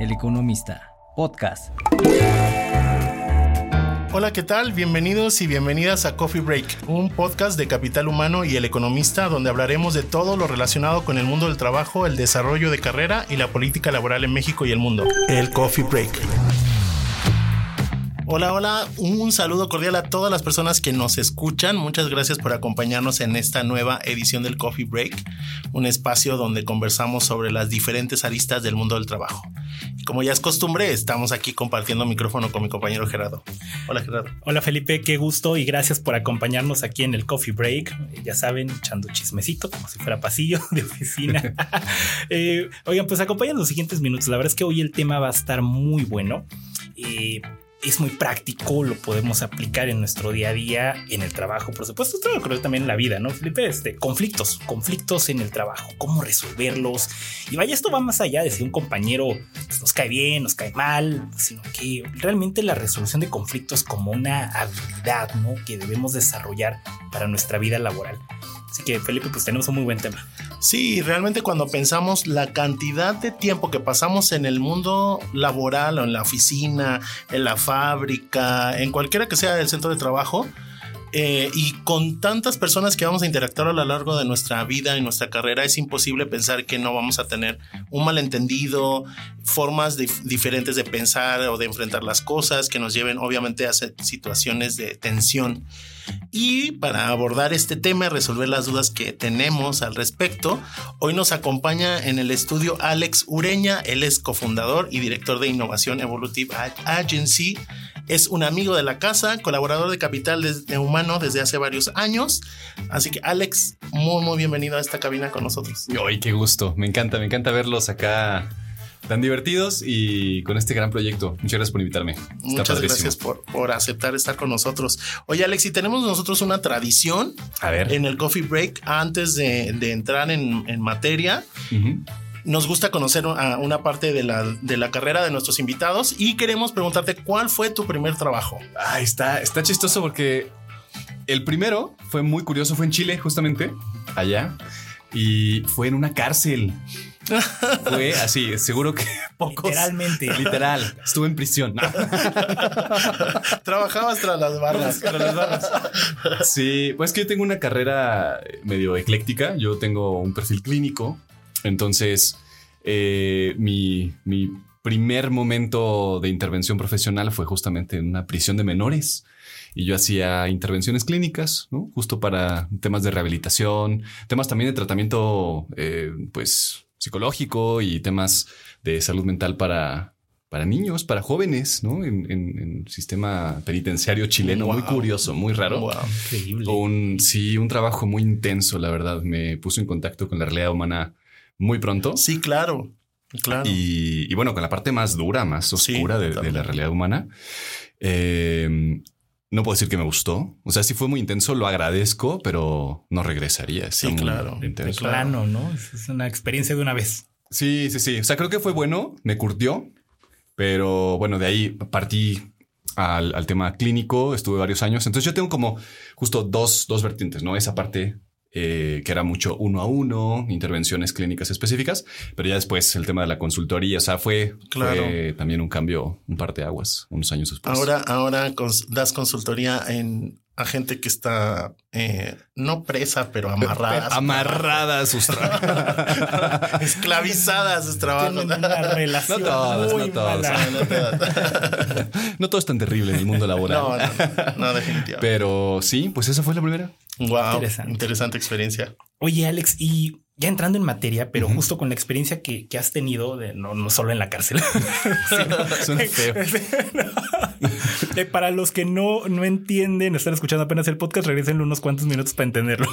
El Economista, podcast. Hola, ¿qué tal? Bienvenidos y bienvenidas a Coffee Break, un podcast de Capital Humano y El Economista donde hablaremos de todo lo relacionado con el mundo del trabajo, el desarrollo de carrera y la política laboral en México y el mundo. El Coffee Break. Hola, hola, un saludo cordial a todas las personas que nos escuchan. Muchas gracias por acompañarnos en esta nueva edición del Coffee Break, un espacio donde conversamos sobre las diferentes aristas del mundo del trabajo. Como ya es costumbre, estamos aquí compartiendo micrófono con mi compañero Gerardo. Hola Gerardo. Hola Felipe, qué gusto y gracias por acompañarnos aquí en el Coffee Break. Eh, ya saben, echando chismecito como si fuera pasillo de oficina. eh, oigan, pues acompañan los siguientes minutos. La verdad es que hoy el tema va a estar muy bueno. Eh, es muy práctico, lo podemos aplicar en nuestro día a día, en el trabajo, por supuesto, creo también en la vida, ¿no, Felipe? Este, conflictos, conflictos en el trabajo, cómo resolverlos. Y vaya, esto va más allá de si un compañero pues, nos cae bien, nos cae mal, sino que realmente la resolución de conflictos como una habilidad, ¿no? Que debemos desarrollar para nuestra vida laboral. Así que Felipe, pues tenemos un muy buen tema. Sí, realmente cuando pensamos la cantidad de tiempo que pasamos en el mundo laboral o en la oficina, en la fábrica, en cualquiera que sea el centro de trabajo, eh, y con tantas personas que vamos a interactuar a lo largo de nuestra vida y nuestra carrera, es imposible pensar que no vamos a tener un malentendido, formas diferentes de pensar o de enfrentar las cosas que nos lleven obviamente a situaciones de tensión. Y para abordar este tema y resolver las dudas que tenemos al respecto, hoy nos acompaña en el estudio Alex Ureña. Él es cofundador y director de innovación Evolutive Agency. Es un amigo de la casa, colaborador de Capital de Humano desde hace varios años. Así que Alex, muy, muy bienvenido a esta cabina con nosotros. Ay, qué gusto. Me encanta, me encanta verlos acá tan divertidos y con este gran proyecto. Muchas gracias por invitarme. Muchas gracias por, por, aceptar estar con nosotros. Oye, Alex, y tenemos nosotros una tradición A ver. en el coffee break antes de, de entrar en, en materia. Nos gusta conocer a una parte de la, de la carrera de nuestros invitados y queremos preguntarte cuál fue tu primer trabajo. Ah, está, está chistoso porque el primero fue muy curioso, fue en Chile, justamente, allá, y fue en una cárcel. Fue así, seguro que pocos. Literalmente. Literal. Estuve en prisión. Trabajabas tras las barras. Tras las barras. Sí, pues que yo tengo una carrera medio ecléctica. Yo tengo un perfil clínico. Entonces, eh, mi, mi primer momento de intervención profesional fue justamente en una prisión de menores y yo hacía intervenciones clínicas, ¿no? Justo para temas de rehabilitación, temas también de tratamiento, eh, pues, psicológico y temas de salud mental para, para niños, para jóvenes, ¿no? En, en, sistema penitenciario chileno, muy curioso, muy raro. Increíble. Un, sí, un trabajo muy intenso, la verdad. Me puso en contacto con la realidad humana muy pronto. Sí, claro. Claro. Y, y bueno, con la parte más dura, más oscura Sí, de, de, la realidad humana. Eh, no puedo decir que me gustó. O sea, sí fue muy intenso, lo agradezco, pero no regresaría. Sí, claro. Claro. Plano, ¿no? Es es una experiencia de una vez. Sí, sí, sí. O sea, creo que fue bueno, me curtió, pero bueno, de ahí partí al, al tema clínico, estuve varios años. Entonces yo tengo como justo dos, dos vertientes, ¿no? Esa parte eh, que era mucho uno a uno, intervenciones clínicas específicas, pero ya después el tema de la consultoría, o sea, fue, Claro. fue también un cambio, un par de aguas, unos años después. Ahora, ahora das consultoría en, a gente que está eh, no presa, pero amarrada. a su Amarradas sus trabajos. esclavizada a sus trabajos. Una relación No todas, muy no mala. no todo es tan terrible en el mundo laboral. No, no, no, definitivamente. Pero sí, pues esa fue la primera. wow, Interesante. interesante. experiencia. Oye, Alex, y ya entrando en materia, pero justo con la experiencia que, que has tenido, de, no, no solo en la cárcel, sino- Suena feo. Eh, para los que no, no entienden, están escuchando apenas el podcast, regresen unos cuantos minutos para entenderlo.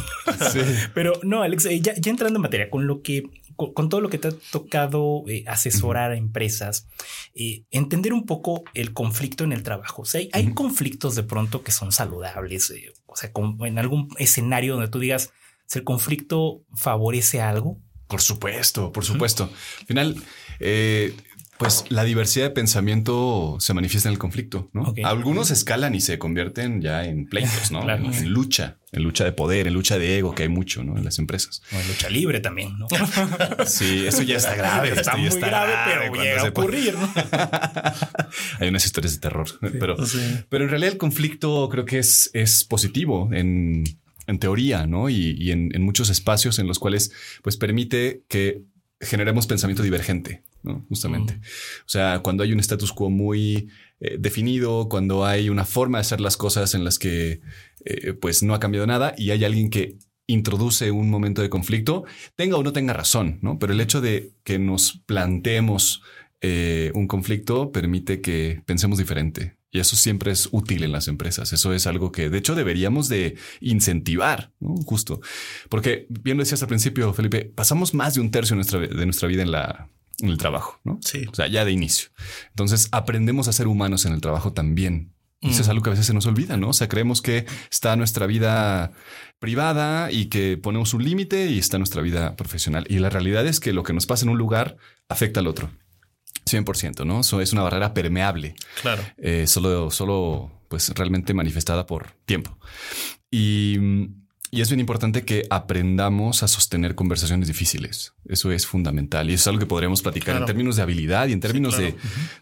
Sí. Pero no, Alex, eh, ya, ya entrando en materia, con lo que, con, con todo lo que te ha tocado eh, asesorar a empresas, eh, entender un poco el conflicto en el trabajo. O sea, hay, conflictos de pronto que son saludables. eh, o sea, como en algún escenario donde tú digas el conflicto favorece algo. Por supuesto, por supuesto. Al final, eh, Pues la diversidad de pensamiento se manifiesta en el conflicto, ¿no? Algunos escalan y se convierten ya en pleitos, ¿no? Claro. en, en lucha, en lucha de poder, en lucha de ego, que hay mucho, ¿no? En las empresas. O en lucha libre también, ¿no? Sí, eso ya está grave. Está muy está grave, pero llega a ocurrir, ¿no? Hay unas historias de terror, pero, Sí. pero en realidad el conflicto creo que es, es positivo en, en teoría, ¿no? Y, y en, en muchos espacios en los cuales pues permite que generemos pensamiento divergente, ¿no? Justamente. O sea, cuando hay un status quo muy eh, definido, cuando hay una forma de hacer las cosas en las que eh, pues no ha cambiado nada y hay alguien que introduce un momento de conflicto, tenga o no tenga razón, ¿no? Pero el hecho de que nos planteemos eh, un conflicto permite que pensemos diferente. Y eso siempre es útil en las empresas. Eso es algo que de hecho deberíamos de incentivar, ¿no? Justo. Porque bien lo decías al principio, Felipe, pasamos más de un tercio de nuestra, de nuestra vida en, la, en el trabajo, ¿no? Sí. O sea, ya de inicio. Entonces aprendemos a ser humanos en el trabajo también. Y Eso es Mm. algo que a veces se nos olvida, ¿no? O sea, creemos que está nuestra vida privada y que ponemos un límite y está nuestra vida profesional. Y la realidad es que lo que nos pasa en un lugar afecta al otro. 100%, ¿no? Eso es una barrera permeable, Claro. eh, solo, solo, pues realmente manifestada por tiempo. Y, y es bien importante que aprendamos a sostener conversaciones difíciles. Eso es fundamental y eso es algo que podremos platicar Claro. en términos de habilidad y en términos claro.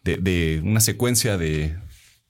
de, de, de una secuencia de,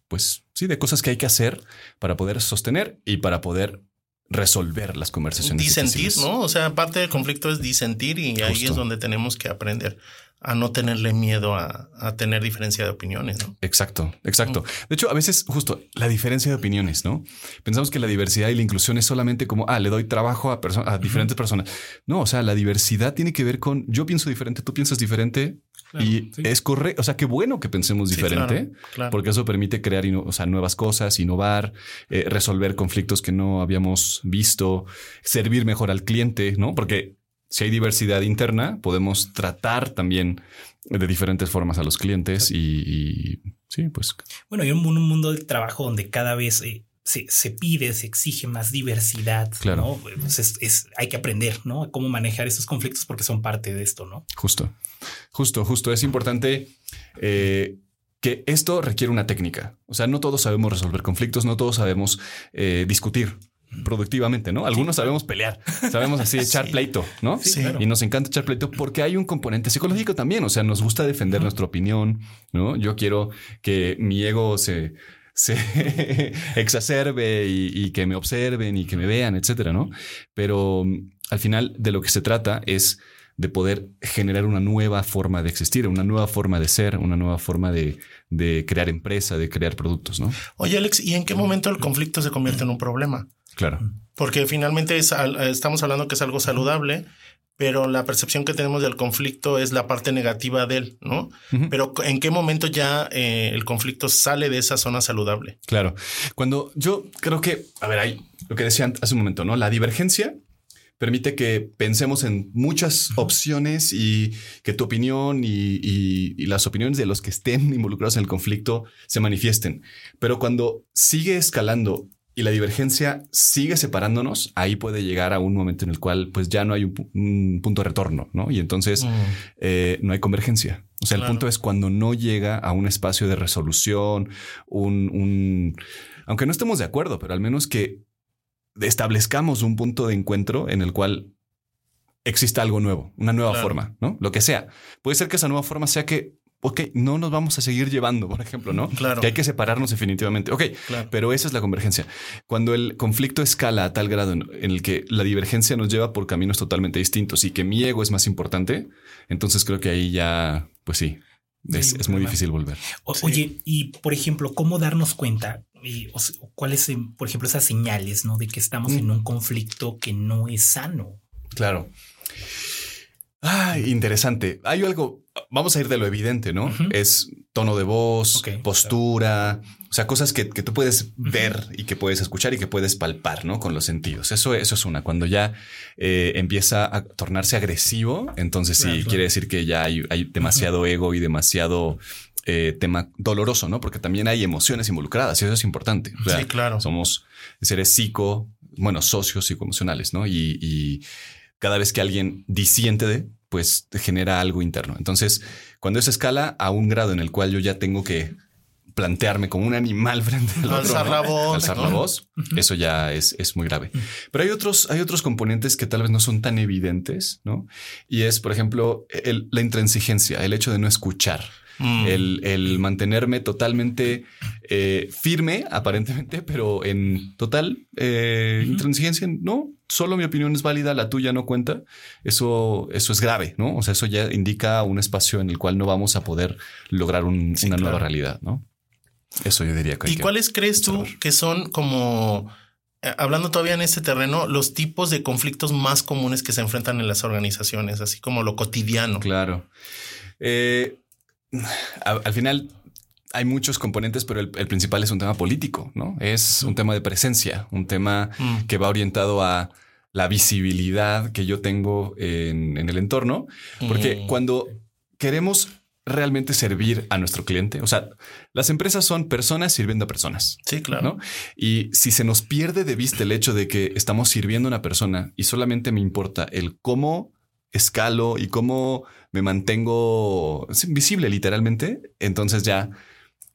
pues sí, de cosas que hay que hacer para poder sostener y para poder resolver las conversaciones. Disentir, difíciles. ¿no? O sea, parte del conflicto es disentir y ahí es donde tenemos que aprender a no tenerle miedo a, a tener diferencia de opiniones, ¿no? Exacto, exacto. De hecho, a veces justo la diferencia de opiniones, ¿no? Pensamos que la diversidad y la inclusión es solamente como, ah, le doy trabajo a, perso- a diferentes personas. No, o sea, la diversidad tiene que ver con yo pienso diferente, tú piensas diferente y sí. es correcto. O sea, qué bueno que pensemos Sí, diferente. claro, claro. Porque eso permite crear o sea, nuevas cosas, innovar, eh, resolver conflictos que no habíamos visto, servir mejor al cliente, ¿no? Porque si hay diversidad interna, podemos tratar también de diferentes formas a los clientes y, y sí, pues Bueno, y un, mu- un mundo del trabajo donde cada vez eh, se, se pide, se exige más diversidad. Claro. ¿no? Pues es, es- hay que aprender, ¿no? Cómo manejar esos conflictos porque son parte de esto, ¿no? justo, justo, justo. Es importante eh, que esto requiere una técnica. O sea, no todos sabemos resolver conflictos, no todos sabemos eh, discutir productivamente, ¿no? Algunos sabemos pelear, sabemos así echar Sí. pleito, ¿no? Sí, claro. Y nos encanta echar pleito porque hay un componente psicológico también. O sea, nos gusta defender nuestra opinión, ¿no? Yo quiero que mi ego se, se exacerbe y, y que me observen y que me vean, etcétera, ¿no? Pero mm, al final de lo que se trata es de poder generar una nueva forma de existir, una nueva forma de ser, una nueva forma de, de crear empresa, de crear productos, ¿no? Oye, Alex, ¿y en qué momento el conflicto se convierte en un problema? Claro. Porque finalmente es estamos hablando que es algo saludable, pero la percepción que tenemos del conflicto es la parte negativa de él, ¿no? Pero ¿en qué momento ya eh, el conflicto sale de esa zona saludable? Claro. Cuando yo creo que, a ver, hay lo que decía hace un momento, ¿no? La divergencia permite que pensemos en muchas opciones y que tu opinión y, y- y las opiniones de los que estén involucrados en el conflicto se manifiesten. Pero cuando sigue escalando y la divergencia sigue separándonos, ahí puede llegar a un momento en el cual pues ya no hay un, pu- un punto de retorno, ¿no? Y entonces eh, no hay convergencia. O sea, el punto es cuando no llega a un espacio de resolución, un, un- aunque no estemos de acuerdo, pero al menos que establezcamos un punto de encuentro en el cual exista algo nuevo, una nueva Claro. forma, ¿no? Lo que sea. Puede ser que esa nueva forma sea que, ok, no nos vamos a seguir llevando, por ejemplo, ¿no? Claro. Que hay que separarnos definitivamente. Ok, Claro. pero esa es la convergencia. Cuando el conflicto escala a tal grado en, en el que la divergencia nos lleva por caminos totalmente distintos y que mi ego es más importante, entonces creo que ahí ya, pues sí, es, Sí, es muy difícil volver. O- Sí. Oye, y por ejemplo, ¿cómo darnos cuenta? Y, o ¿Cuáles, por ejemplo, esas señales, ¿no? De que estamos Mm. en un conflicto que no es sano. Claro. Ay, interesante. Hay algo, vamos a ir de lo evidente, ¿no? Es tono de voz, postura, o sea, cosas que, que tú puedes ver y que puedes escuchar y que puedes palpar, ¿no? Con los sentidos. Eso, eso es una. Cuando ya eh, empieza a tornarse agresivo, entonces sí, Claro, quiere decir que ya hay, hay demasiado ego y demasiado eh, tema doloroso, ¿no? Porque también hay emociones involucradas y eso es importante. O sea, Sí, claro. somos seres psico, bueno, socios psicoemocionales, ¿no? Y, y cada vez que alguien disiente de, pues genera algo interno. Entonces, cuando eso escala a un grado en el cual yo ya tengo que plantearme como un animal frente al otro, Alzar la voz. alzar la voz, eso ya es, es muy grave. Pero hay otros, hay otros componentes que tal vez no son tan evidentes, ¿no? Y es, por ejemplo, el- la intransigencia, el hecho de no escuchar. Mm. El, el mantenerme totalmente eh, firme, aparentemente, pero en total eh, intransigencia. No, solo mi opinión es válida, la tuya no cuenta. Eso, eso es grave, ¿no? O sea, eso ya indica un espacio en el cual no vamos a poder lograr un- Sí, una nueva realidad, ¿no? Eso yo diría que hay ¿Y que- cuáles crees tú que son como, eh, hablando todavía en este terreno, los tipos de conflictos más comunes que se enfrentan en las organizaciones, así como lo cotidiano? Claro. Eh, a- al final hay muchos componentes, pero el, el principal es un tema político, ¿no? Es un tema de presencia, un tema Mm. que va orientado a la visibilidad que yo tengo en, en el entorno, porque Mm. cuando queremos realmente servir a nuestro cliente, o sea, las empresas son personas sirviendo a personas. Sí, claro. ¿no? Y si se nos pierde de vista el hecho de que estamos sirviendo a una persona y solamente me importa el cómo escalo y cómo me mantengo visible literalmente, entonces ya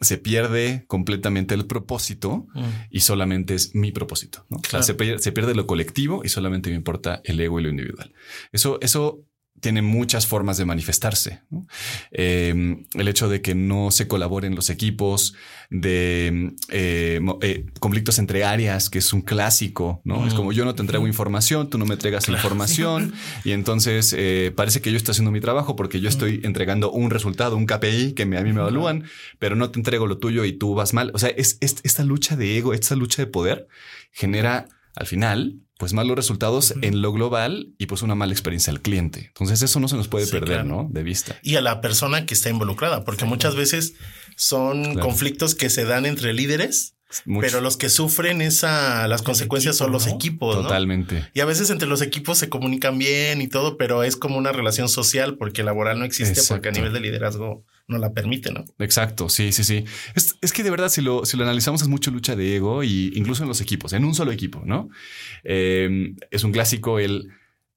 se pierde completamente el propósito Mm. y solamente es mi propósito. ¿no? O sea, se, pierde, se pierde lo colectivo y solamente me importa el ego y lo individual. Eso, eso tiene muchas formas de manifestarse. ¿no? Eh, el hecho de que no se colaboren los equipos, de eh, eh, conflictos entre áreas, que es un clásico, ¿no? Es Mm. como yo no te entrego información, tú no me entregas información y entonces eh, parece que yo estoy haciendo mi trabajo porque yo estoy entregando un resultado, un KPI que me- a mí me evalúan, pero no te entrego lo tuyo y tú vas mal. O sea, es, es- esta lucha de ego, esta lucha de poder genera al final pues malos resultados en lo global y pues una mala experiencia al cliente. Entonces eso no se nos puede Sí, perder, claro. ¿no? De vista. Y a la persona que está involucrada, porque muchas veces son Claro. conflictos que se dan entre líderes, Pero los que sufren esa, las consecuencias son los ¿no? equipos, ¿no? Totalmente. Y a veces entre los equipos se comunican bien y todo, pero es como una relación social porque laboral no existe porque a nivel de liderazgo no la permite, ¿no? Exacto, sí, sí, sí. Es, es que de verdad, si lo, si lo analizamos, es mucho lucha de ego y incluso en los equipos, en un solo equipo, ¿no? Eh, es un clásico el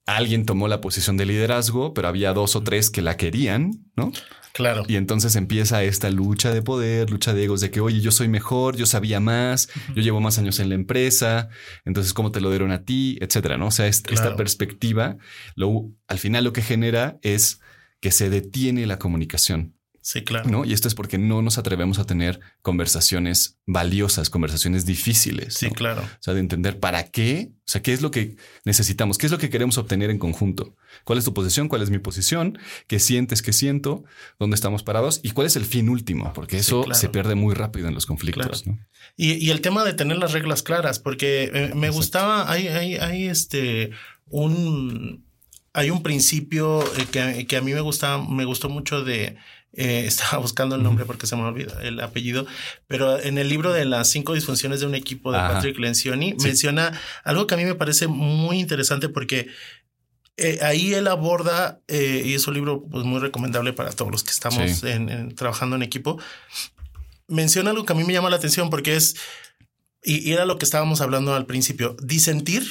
alguien tomó la posición de liderazgo, pero había dos o tres que la querían, ¿no? Claro. Y entonces empieza esta lucha de poder, lucha de egos de que, oye, yo soy mejor, yo sabía más, yo llevo más años en la empresa, entonces cómo te lo dieron a ti, etcétera, ¿no? O sea, est- esta Claro. perspectiva, lo, al final lo que genera es que se detiene la comunicación. Sí, claro. ¿no? Y esto es porque no nos atrevemos a tener conversaciones valiosas, conversaciones difíciles. Sí, ¿no? claro. O sea, de entender para qué, o sea, qué es lo que necesitamos, qué es lo que queremos obtener en conjunto. ¿Cuál es tu posición? ¿Cuál es mi posición? ¿Qué sientes? ¿Qué siento? ¿Dónde estamos parados? ¿Y cuál es el fin último? Porque Sí, eso claro. se pierde muy rápido en los conflictos. ¿no? Y, y el tema de tener las reglas claras, porque eh, me Exacto. gustaba, hay, hay, hay este, un, hay un principio eh, que, que a mí me gusta, me gustó mucho de, eh, estaba buscando el nombre porque se me olvida el apellido, pero en el libro de las cinco disfunciones de un equipo de Ajá. Patrick Lencioni Sí. menciona algo que a mí me parece muy interesante porque eh, ahí él aborda, eh, y es un libro pues, muy recomendable para todos los que estamos Sí. en- en- trabajando en equipo, menciona algo que a mí me llama la atención porque es, y, y era lo que estábamos hablando al principio, disentir.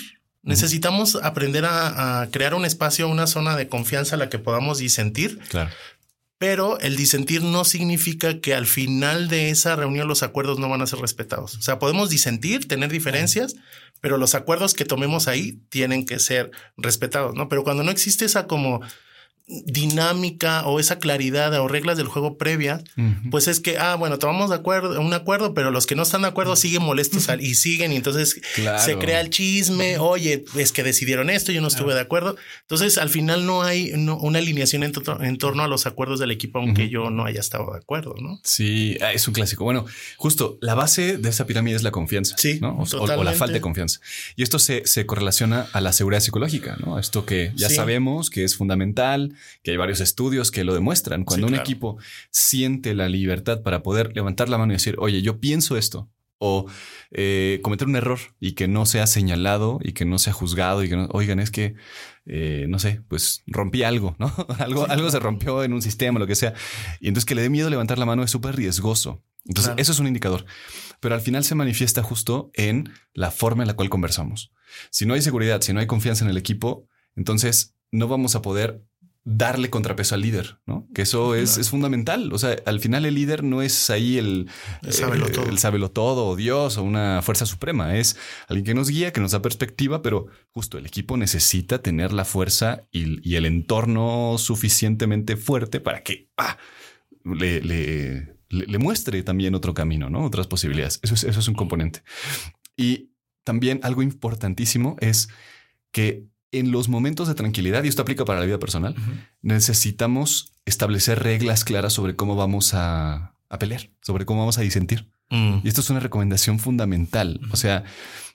Necesitamos aprender a, a crear un espacio, una zona de confianza a la que podamos disentir, Claro. Pero el disentir no significa que al final de esa reunión los acuerdos no van a ser respetados. O sea, podemos disentir, tener diferencias, pero los acuerdos que tomemos ahí tienen que ser respetados, ¿no? Pero cuando no existe esa como dinámica o esa claridad o reglas del juego previa, Ujú. pues es que, ah, bueno, tomamos de acuerdo, un acuerdo, pero los que no están de acuerdo siguen molestos al- y siguen y entonces Claro. se crea el chisme, oye, es que decidieron esto, yo no estuve de acuerdo. Entonces, al final no hay no- una alineación en, to- en torno a los acuerdos del equipo, aunque yo no haya estado de acuerdo, ¿no? Sí, ah, es un clásico. Bueno, justo la base de esa pirámide es la confianza, Sí, ¿no? O, o- o la falta de confianza. Y esto se, se correlaciona a la seguridad psicológica, ¿no? Esto que ya Sí. sabemos que es fundamental, que hay varios estudios que lo demuestran. Cuando Sí, un equipo siente la libertad para poder levantar la mano y decir, oye, yo pienso esto, o eh, cometer un error y que no sea señalado y que no sea juzgado y que no, oigan, es que, eh, no sé, pues rompí algo, ¿no? algo, algo se rompió en un sistema, lo que sea. Y entonces que le dé miedo levantar la mano es súper riesgoso. Entonces, Claro. eso es un indicador. Pero al final se manifiesta justo en la forma en la cual conversamos. Si no hay seguridad, si no hay confianza en el equipo, entonces no vamos a poder darle contrapeso al líder, ¿no? Que eso es, es, fundamental. O sea, al final el líder no es ahí el, el sábelo, todo. el sábelo todo o Dios o una fuerza suprema. Es alguien que nos guía, que nos da perspectiva, pero justo el equipo necesita tener la fuerza y, y el entorno suficientemente fuerte para que ah, le, le, le, muestre también otro camino, ¿no? Otras posibilidades. Eso es, eso es un componente. Y también algo importantísimo es que en los momentos de tranquilidad, y esto aplica para la vida personal, uh -huh. necesitamos establecer reglas claras sobre cómo vamos a, a pelear, sobre cómo vamos a disentir. Mm. Y esto es una recomendación fundamental. Uh -huh. O sea,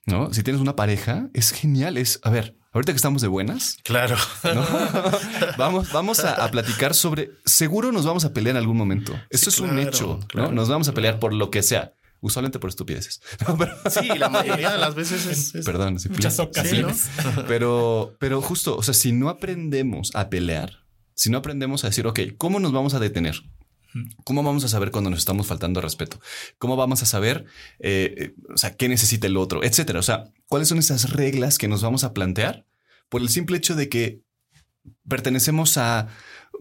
¿no? Si tienes una pareja, es genial. Es, a ver, ahorita que estamos de buenas. Claro. ¿no? vamos, vamos a, a, platicar sobre, seguro nos vamos a pelear en algún momento. Esto sí, es claro, un hecho, claro, ¿no? Nos vamos a pelear por lo que sea usualmente por estupideces. No, pero... Sí, la mayoría de las veces es. es... Perdón, sí, muchas ocasiones. Sí, ¿no? pero, pero justo, o sea, si no aprendemos a pelear, si no aprendemos a decir, ok, ¿cómo nos vamos a detener? ¿Cómo vamos a saber cuando nos estamos faltando respeto? ¿Cómo vamos a saber, eh, o sea, qué necesita el otro, etcétera? O sea, ¿cuáles son esas reglas que nos vamos a plantear por el simple hecho de que pertenecemos a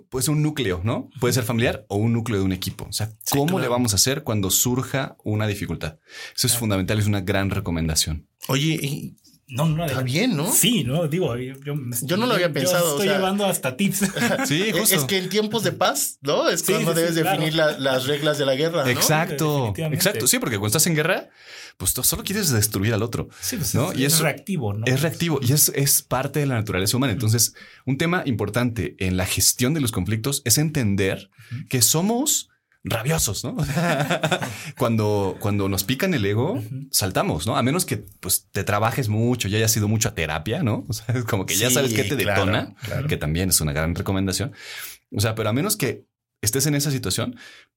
pues un núcleo, ¿no? Puede ser familiar o un núcleo de un equipo. O sea, ¿cómo sí, claro. le vamos a hacer cuando surja una dificultad? Eso es claro. fundamental, es una gran recomendación. Oye, no, no, está bien, ¿no? Sí, no, digo, yo, yo, yo no lo había pensado. estoy o sea, llevando hasta tips. sí, justo. Es que en tiempos de paz, ¿no? Es cuando sí, debes sí, definir claro. la, las reglas de la guerra. ¿no? Exacto, exacto. Sí, porque cuando estás en guerra, pues tú solo quieres destruir al otro. Sí, pues ¿no? es, y es reactivo, ¿no? Es reactivo y es, es parte de la naturaleza humana. Entonces, un tema importante en la gestión de los conflictos es entender que somos rabiosos, ¿no? cuando, cuando nos pican el ego, uh -huh. saltamos, ¿no? A menos que pues te trabajes mucho y hayas sido mucho a terapia, ¿no? O sea, es como que sí, ya sabes qué te claro, detona, claro. que también es una gran recomendación. O sea, pero a menos que estés en esa situación,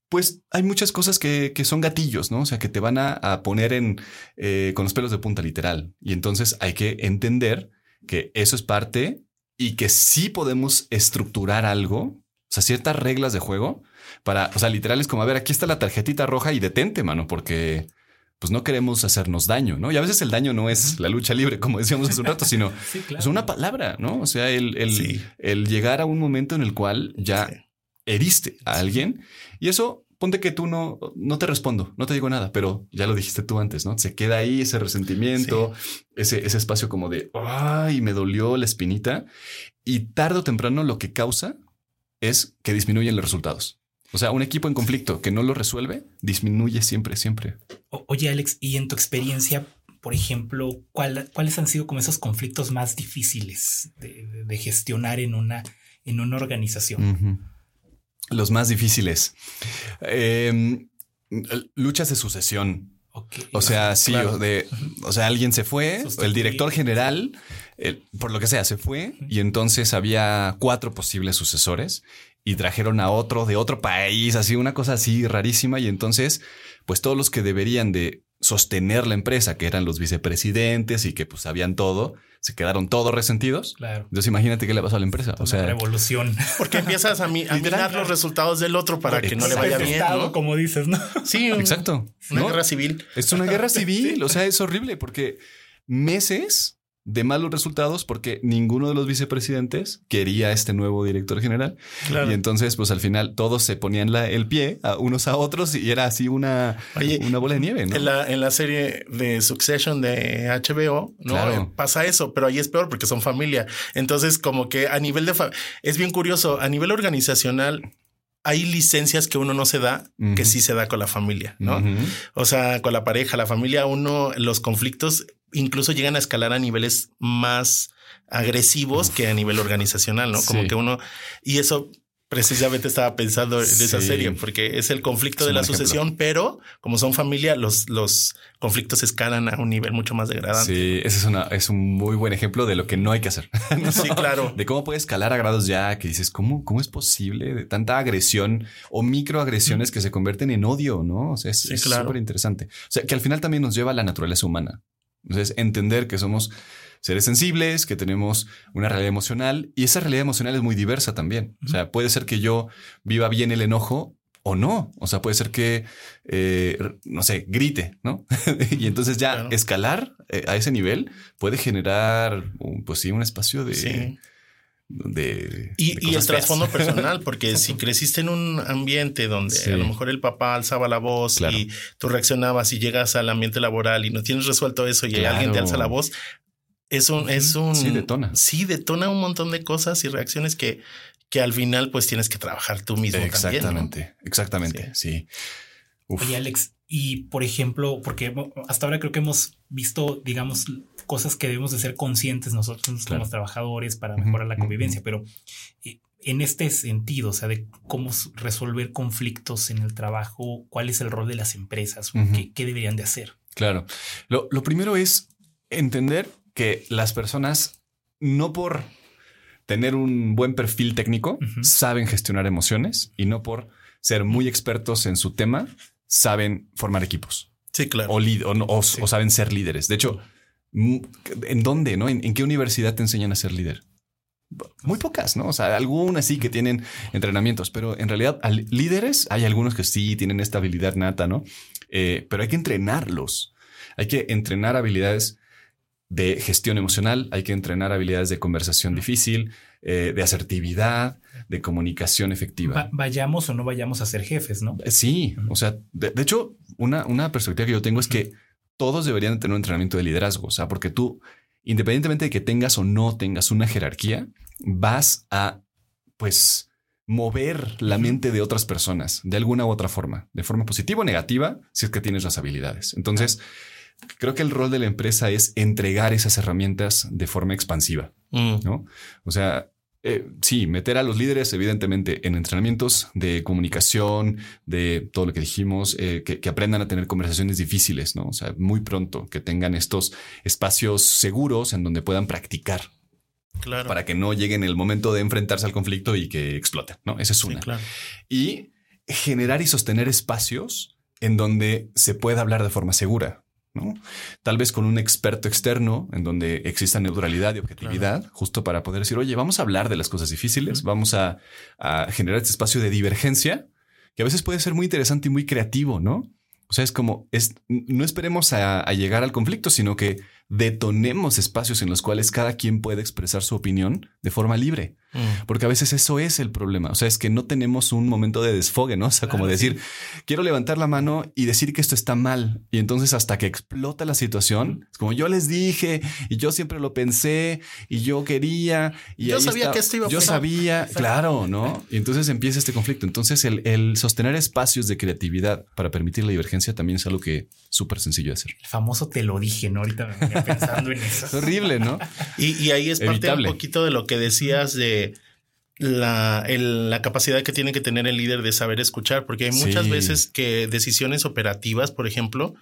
pues hay muchas cosas que, que son gatillos, ¿no? O sea, que te van a, a poner en eh, con los pelos de punta literal. Y entonces hay que entender que eso es parte y que sí podemos estructurar algo, o sea, ciertas reglas de juego para, o sea, literal es como, a ver, aquí está la tarjetita roja y detente, mano, porque pues no queremos hacernos daño, ¿no? Y a veces el daño no es la lucha libre, como decíamos hace un rato, sino sí, claro. es una palabra, ¿no? O sea, el, el, sí. el, llegar a un momento en el cual ya heriste a alguien y eso ponte que tú no, no te respondo, no te digo nada, pero ya lo dijiste tú antes, ¿no? Se queda ahí ese resentimiento, sí. ese, ese espacio como de, ay, me dolió la espinita. Y tarde o temprano lo que causa es que disminuyen los resultados. O sea, un equipo en conflicto que no lo resuelve disminuye siempre, siempre. O, oye, Alex, y en tu experiencia, por ejemplo, ¿cuál, ¿cuáles han sido como esos conflictos más difíciles de, de gestionar en una, en una organización? Uh -huh. Los más difíciles. Eh, luchas de sucesión. Okay. O sea, sí, claro. de, o sea, alguien se fue, Sustituir. el director general, el, por lo que sea, se fue uh -huh. y entonces había cuatro posibles sucesores y trajeron a otro de otro país, así una cosa así rarísima y entonces pues todos los que deberían de sostener la empresa, que eran los vicepresidentes y que pues sabían todo, se quedaron todos resentidos. Claro. Entonces imagínate qué le pasó a la empresa. o sea, revolución. Porque empiezas a, mi, a mirar los resultados del otro para que no le vaya bien. ¿no? Como dices, ¿no? Sí, un, exacto. Una ¿no? guerra civil. Es una guerra civil. O sea, es horrible porque meses de malos resultados porque ninguno de los vicepresidentes quería este nuevo director general. Claro. Y entonces, pues al final todos se ponían la, el pie a unos a otros y era así una, Oye, una bola de nieve. ¿no? En, la, en la serie de Succession de HBO, ¿no? Claro. Pasa eso, pero ahí es peor porque son familia. Entonces, como que a nivel de... es bien curioso, a nivel organizacional hay licencias que uno no se da, uh -huh. que sí se da con la familia, ¿no? Uh -huh. O sea, con la pareja, la familia, uno, los conflictos incluso llegan a escalar a niveles más agresivos Uf. que a nivel organizacional, ¿no? Como sí. que uno, y eso precisamente estaba pensando en sí. esa serie, porque es el conflicto es de la sucesión, pero como son familia, los, los conflictos escalan a un nivel mucho más degradante. Sí, ese es, una, es un muy buen ejemplo de lo que no hay que hacer. ¿no? Sí, claro. De cómo puede escalar a grados ya que dices, ¿cómo, cómo es posible de tanta agresión o microagresiones mm. que se convierten en odio, no? O sea, es súper claro. interesante. O sea, que al final también nos lleva a la naturaleza humana. Entonces, entender que somos seres sensibles, que tenemos una realidad emocional y esa realidad emocional es muy diversa también. O sea, puede ser que yo viva bien el enojo o no. O sea, puede ser que, eh, no sé, grite, ¿no? y entonces ya claro. escalar eh, a ese nivel puede generar, un, pues sí, un espacio de... Sí de... Y, de y el feas. trasfondo personal, porque si creciste en un ambiente donde Sí. a lo mejor el papá alzaba la voz Claro. y tú reaccionabas y llegas al ambiente laboral y no tienes resuelto eso y Claro. alguien te alza la voz, es un, es un Sí, detona. Sí, detona un montón de cosas y reacciones que, que al final pues tienes que trabajar tú mismo también. ¿no? Exactamente, exactamente, sí. Uf. Oye, Alex, y por ejemplo, porque hasta ahora creo que hemos visto, digamos, cosas que debemos de ser conscientes nosotros Claro. como trabajadores para mejorar la convivencia, pero eh, en este sentido, o sea, de cómo resolver conflictos en el trabajo, cuál es el rol de las empresas. ¿Qué, qué deberían de hacer. Claro. Lo, lo primero es entender que las personas, no por tener un buen perfil técnico, saben gestionar emociones y no por ser muy expertos en su tema, saben formar equipos Sí, claro. o, saben ser líderes. De hecho, ¿en dónde? ¿no? ¿En, en qué universidad te enseñan a ser líder? Muy pocas, ¿no? O sea, algunas sí que tienen entrenamientos, pero en realidad al- líderes hay algunos que sí tienen esta habilidad nata, ¿no? Eh, pero hay que entrenarlos. Hay que entrenar habilidades de gestión emocional, hay que entrenar habilidades de conversación difícil, eh, de asertividad, de comunicación efectiva. Va- vayamos o no vayamos a ser jefes, ¿no? Eh, Sí, o sea, de, de hecho, una, una perspectiva que yo tengo es que todos deberían de tener un entrenamiento de liderazgo, o sea, porque tú, independientemente de que tengas o no tengas una jerarquía, vas a, pues, mover la mente de otras personas de alguna u otra forma, de forma positiva o negativa, si es que tienes las habilidades. Entonces, creo que el rol de la empresa es entregar esas herramientas de forma expansiva. Mm. ¿no? O sea, eh, sí, meter a los líderes, evidentemente, en entrenamientos de comunicación, de todo lo que dijimos, eh, que, que aprendan a tener conversaciones difíciles, ¿no? O sea, muy pronto, que tengan estos espacios seguros en donde puedan practicar Claro. para que no lleguen el momento de enfrentarse al conflicto y que exploten, ¿no? Esa es Sí, una. claro. Y generar y sostener espacios en donde se pueda hablar de forma segura. ¿No? Tal vez con un experto externo en donde exista neutralidad y objetividad, justo para poder decir, oye, vamos a hablar de las cosas difíciles, vamos a, a generar este espacio de divergencia, que a veces puede ser muy interesante y muy creativo, ¿no? O sea, es como, es, no esperemos a, a llegar al conflicto, sino que detonemos espacios en los cuales cada quien puede expresar su opinión de forma libre. Mm. Porque a veces eso es el problema. O sea, es que no tenemos un momento de desfogue, ¿no? O sea, como decir, quiero levantar la mano y decir que esto está mal. Y entonces hasta que explota la situación, es como yo les dije y yo siempre lo pensé y yo quería. Y Yo ahí sabía está- que esto iba a Yo pasar. sabía, claro, ¿no? Y entonces empieza este conflicto. Entonces el, el sostener espacios de creatividad para permitir la divergencia también es algo que súper sencillo de hacer. El famoso te lo dije, ¿no? Ahorita me pensando en eso. Es horrible, ¿no? Y, y ahí es parte Evitable. un poquito de lo que decías de la, el- la capacidad que tiene que tener el líder de saber escuchar, porque hay muchas Sí. veces que decisiones operativas, por ejemplo,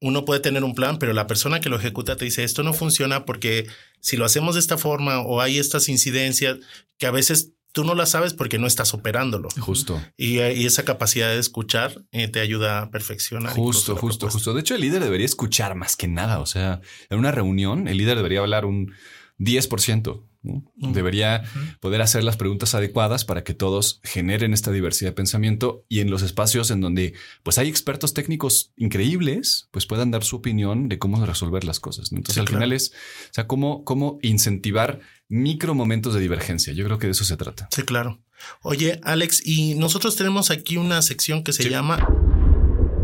uno puede tener un plan, pero la persona que lo ejecuta te dice esto no funciona porque si lo hacemos de esta forma o hay estas incidencias que a veces tú no las sabes porque no estás operándolo. Justo. Y, y esa capacidad de escuchar eh, te ayuda a perfeccionar. Justo, la justo, propuesta. justo. De hecho, el líder debería escuchar más que nada. O sea, en una reunión, el líder debería hablar un 10%. ¿no? Mm. Debería poder hacer las preguntas adecuadas para que todos generen esta diversidad de pensamiento y en los espacios en donde pues hay expertos técnicos increíbles, pues puedan dar su opinión de cómo resolver las cosas. ¿no? Entonces, Sí, al claro. final es, o sea, cómo, cómo incentivar micro momentos de divergencia. Yo creo que de eso se trata. Sí, claro. Oye, Alex, y nosotros tenemos aquí una sección que se Sí. llama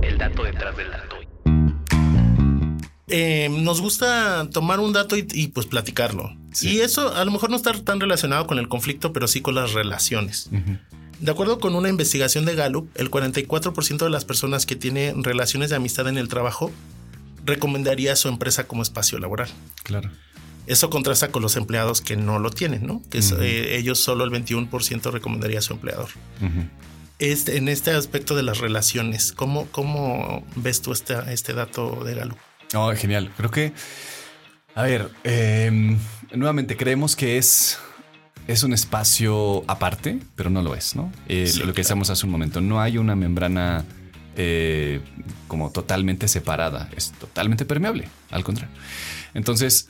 El dato detrás del dato. eh, nos gusta tomar un dato y, y, pues platicarlo. Sí. Y eso a lo mejor no está tan relacionado con el conflicto, pero sí con las relaciones. De acuerdo con una investigación de Gallup, el 44% de las personas que tienen relaciones de amistad en el trabajo recomendaría a su empresa como espacio laboral. Claro. Eso contrasta con los empleados que no lo tienen, ¿no? Que eh, ellos solo el 21% recomendaría a su empleador. Este, en este aspecto de las relaciones, ¿cómo, cómo ves tú este, este dato de Gallup? Oh, genial. Creo que, a ver, eh, nuevamente creemos que es, es un espacio aparte, pero no lo es, ¿no? Eh, Sí, lo que claro. decíamos hace un momento, no hay una membrana eh, como totalmente separada, es totalmente permeable, al contrario. Entonces,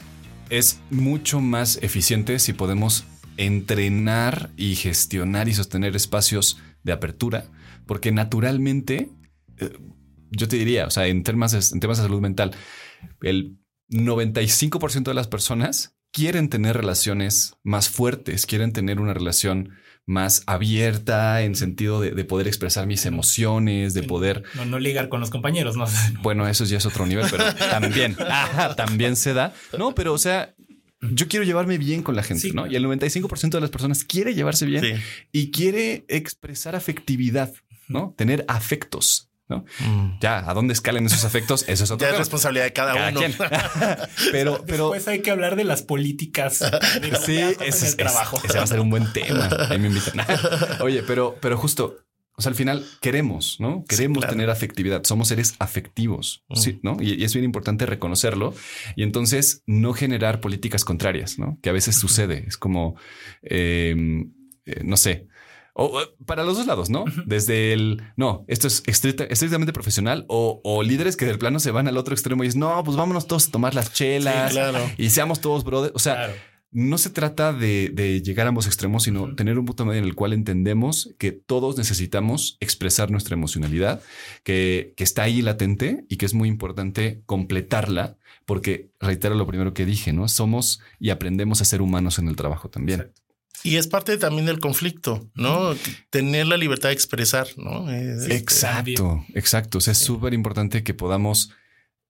es mucho más eficiente si podemos entrenar y gestionar y sostener espacios de apertura, porque naturalmente, eh, yo te diría, o sea, en temas de, en temas de salud mental, el 95% de las personas quieren tener relaciones más fuertes, quieren tener una relación más abierta en sentido de, de poder expresar mis emociones, de poder... No, no ligar con los compañeros, no Bueno, eso ya es otro nivel, pero también, ah, también se da. No, pero o sea, yo quiero llevarme bien con la gente, Sí, ¿no? Y el 95% de las personas quiere llevarse bien Sí. y quiere expresar afectividad, ¿no? Tener afectos, ¿no? Ya, ¿a dónde escalen esos afectos? Eso es otro Ya es responsabilidad de cada, Cada uno. quien. pero, pero Después hay que hablar de las políticas de sí, ese, el es- trabajo. ese va a ser un buen tema. Ahí me invitan. Oye, pero, pero justo, o sea, al final queremos, ¿no? Queremos claro. tener afectividad. Somos seres afectivos, Mm. sí, ¿no? Y, y es bien importante reconocerlo y entonces no generar políticas contrarias, ¿no? Que a veces sucede. Es como, eh, eh, no sé. O para los dos lados, ¿no? Desde el no, esto es estricta- estrictamente profesional o, o líderes que del plano se van al otro extremo y es no, pues vámonos todos a tomar las chelas Sí, claro. y seamos todos brothers. O sea, Claro. no se trata de, de llegar a ambos extremos, sino tener un punto medio en el cual entendemos que todos necesitamos expresar nuestra emocionalidad, que, que está ahí latente y que es muy importante completarla, porque reitero lo primero que dije, ¿no? Somos y aprendemos a ser humanos en el trabajo también. Y es parte también del conflicto, ¿no? Tener la libertad de expresar, ¿no? Es- este, Exacto, exacto. O sea, es súper importante que podamos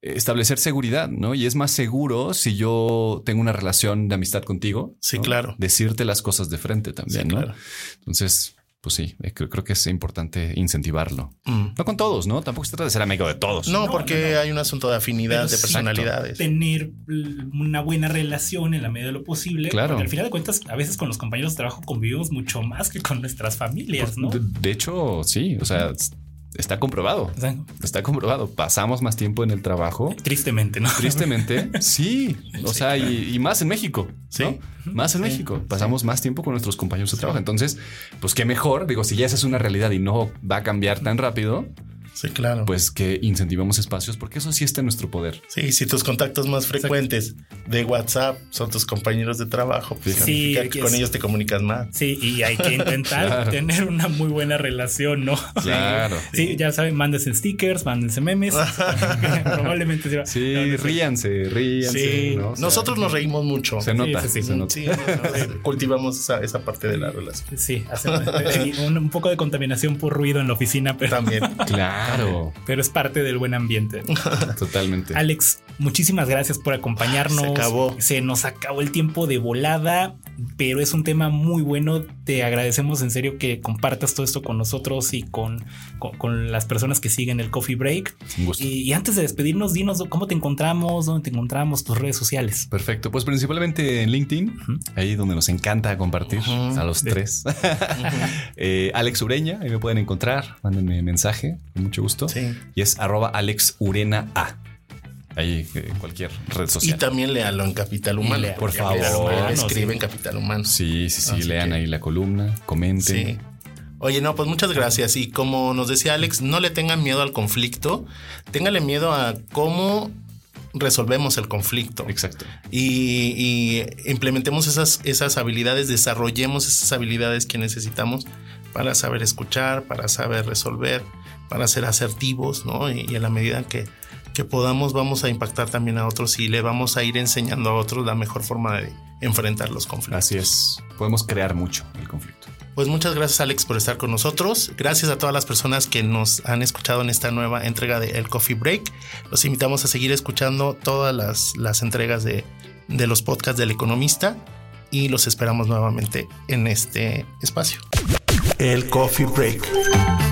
establecer seguridad, ¿no? Y es más seguro si yo tengo una relación de amistad contigo. Sí, ¿no? claro. Decirte las cosas de frente también, Sí, ¿no? claro. Entonces, pues sí, eh, creo, creo que es importante incentivarlo. Mm. No con todos, ¿no? Tampoco se trata de ser amigo de todos. No, No, porque no, no. hay un asunto de afinidad, Pero de personalidades. Tener una buena relación en la medida de lo posible. Claro. Porque al final de cuentas, a veces con los compañeros de trabajo convivimos mucho más que con nuestras familias, ¿no? De, de hecho, sí, o sea, está comprobado. Está comprobado. Pasamos más tiempo en el trabajo. tristemente, ¿no? Tristemente, sí. O sea, y, y más en México. Sí. ¿no? Más en Sí, México. Pasamos más tiempo con nuestros compañeros de trabajo. Entonces, pues qué mejor. Digo, si ya esa es una realidad y no va a cambiar tan rápido, Sí, claro. pues que incentivemos espacios, porque eso sí está en nuestro poder. Sí, si tus contactos más frecuentes de WhatsApp son tus compañeros de trabajo, pues Sí, significa que con es- ellos te comunicas más. Sí, y hay que intentar Claro. tener una muy buena relación, ¿no? Claro. Sí, ya saben, mándense stickers, mándense memes. Probablemente se va- Sí, No, no ríanse, ríanse. Sí, ¿no? O sea, nosotros nos reímos mucho. Se nota, sí, sí, se nota. sí, cultivamos esa, esa parte de la relación. Sí, hacemos sí, un, un poco de contaminación por ruido en la oficina, pero, También. Claro, pero es parte del buen ambiente. totalmente. Alex, muchísimas gracias por acompañarnos. Se acabó. Se nos acabó el tiempo de volada, pero es un tema muy bueno. Te agradecemos en serio que compartas todo esto con nosotros y con, con, con las personas que siguen el Coffee Break. Un gusto. Y, y antes de despedirnos, dinos cómo te encontramos, dónde te encontramos, tus redes sociales. Perfecto. Pues principalmente en LinkedIn, ahí donde nos encanta compartir a los tres. Eh, Alex Ureña, ahí me pueden encontrar. Mándenme mensaje, con mucho gusto. Sí. Y es arroba Alex Urena A. Ahí, eh, en cualquier red Y social. también léalo en Capital Humano. lea- por favor. Humano escribe sí. en Capital Humano. Sí, sí, sí. Así lean que- ahí la columna, comenten. Sí. Oye, no, pues muchas gracias. Y como nos decía Alex, no le tengan miedo al conflicto, téngale miedo a cómo resolvemos el conflicto. Exacto. Y, y implementemos esas, esas habilidades, desarrollemos esas habilidades que necesitamos para saber escuchar, para saber resolver, para ser asertivos, ¿no? Y, y en la medida que, que podamos, vamos a impactar también a otros y le vamos a ir enseñando a otros la mejor forma de enfrentar los conflictos. Así es. Podemos crear mucho el conflicto. Pues muchas gracias Alex por estar con nosotros. Gracias a todas las personas que nos han escuchado en esta nueva entrega de El Coffee Break. Los invitamos a seguir escuchando todas las, las entregas de, de los podcasts del economista y los esperamos nuevamente en este espacio. El Coffee Break.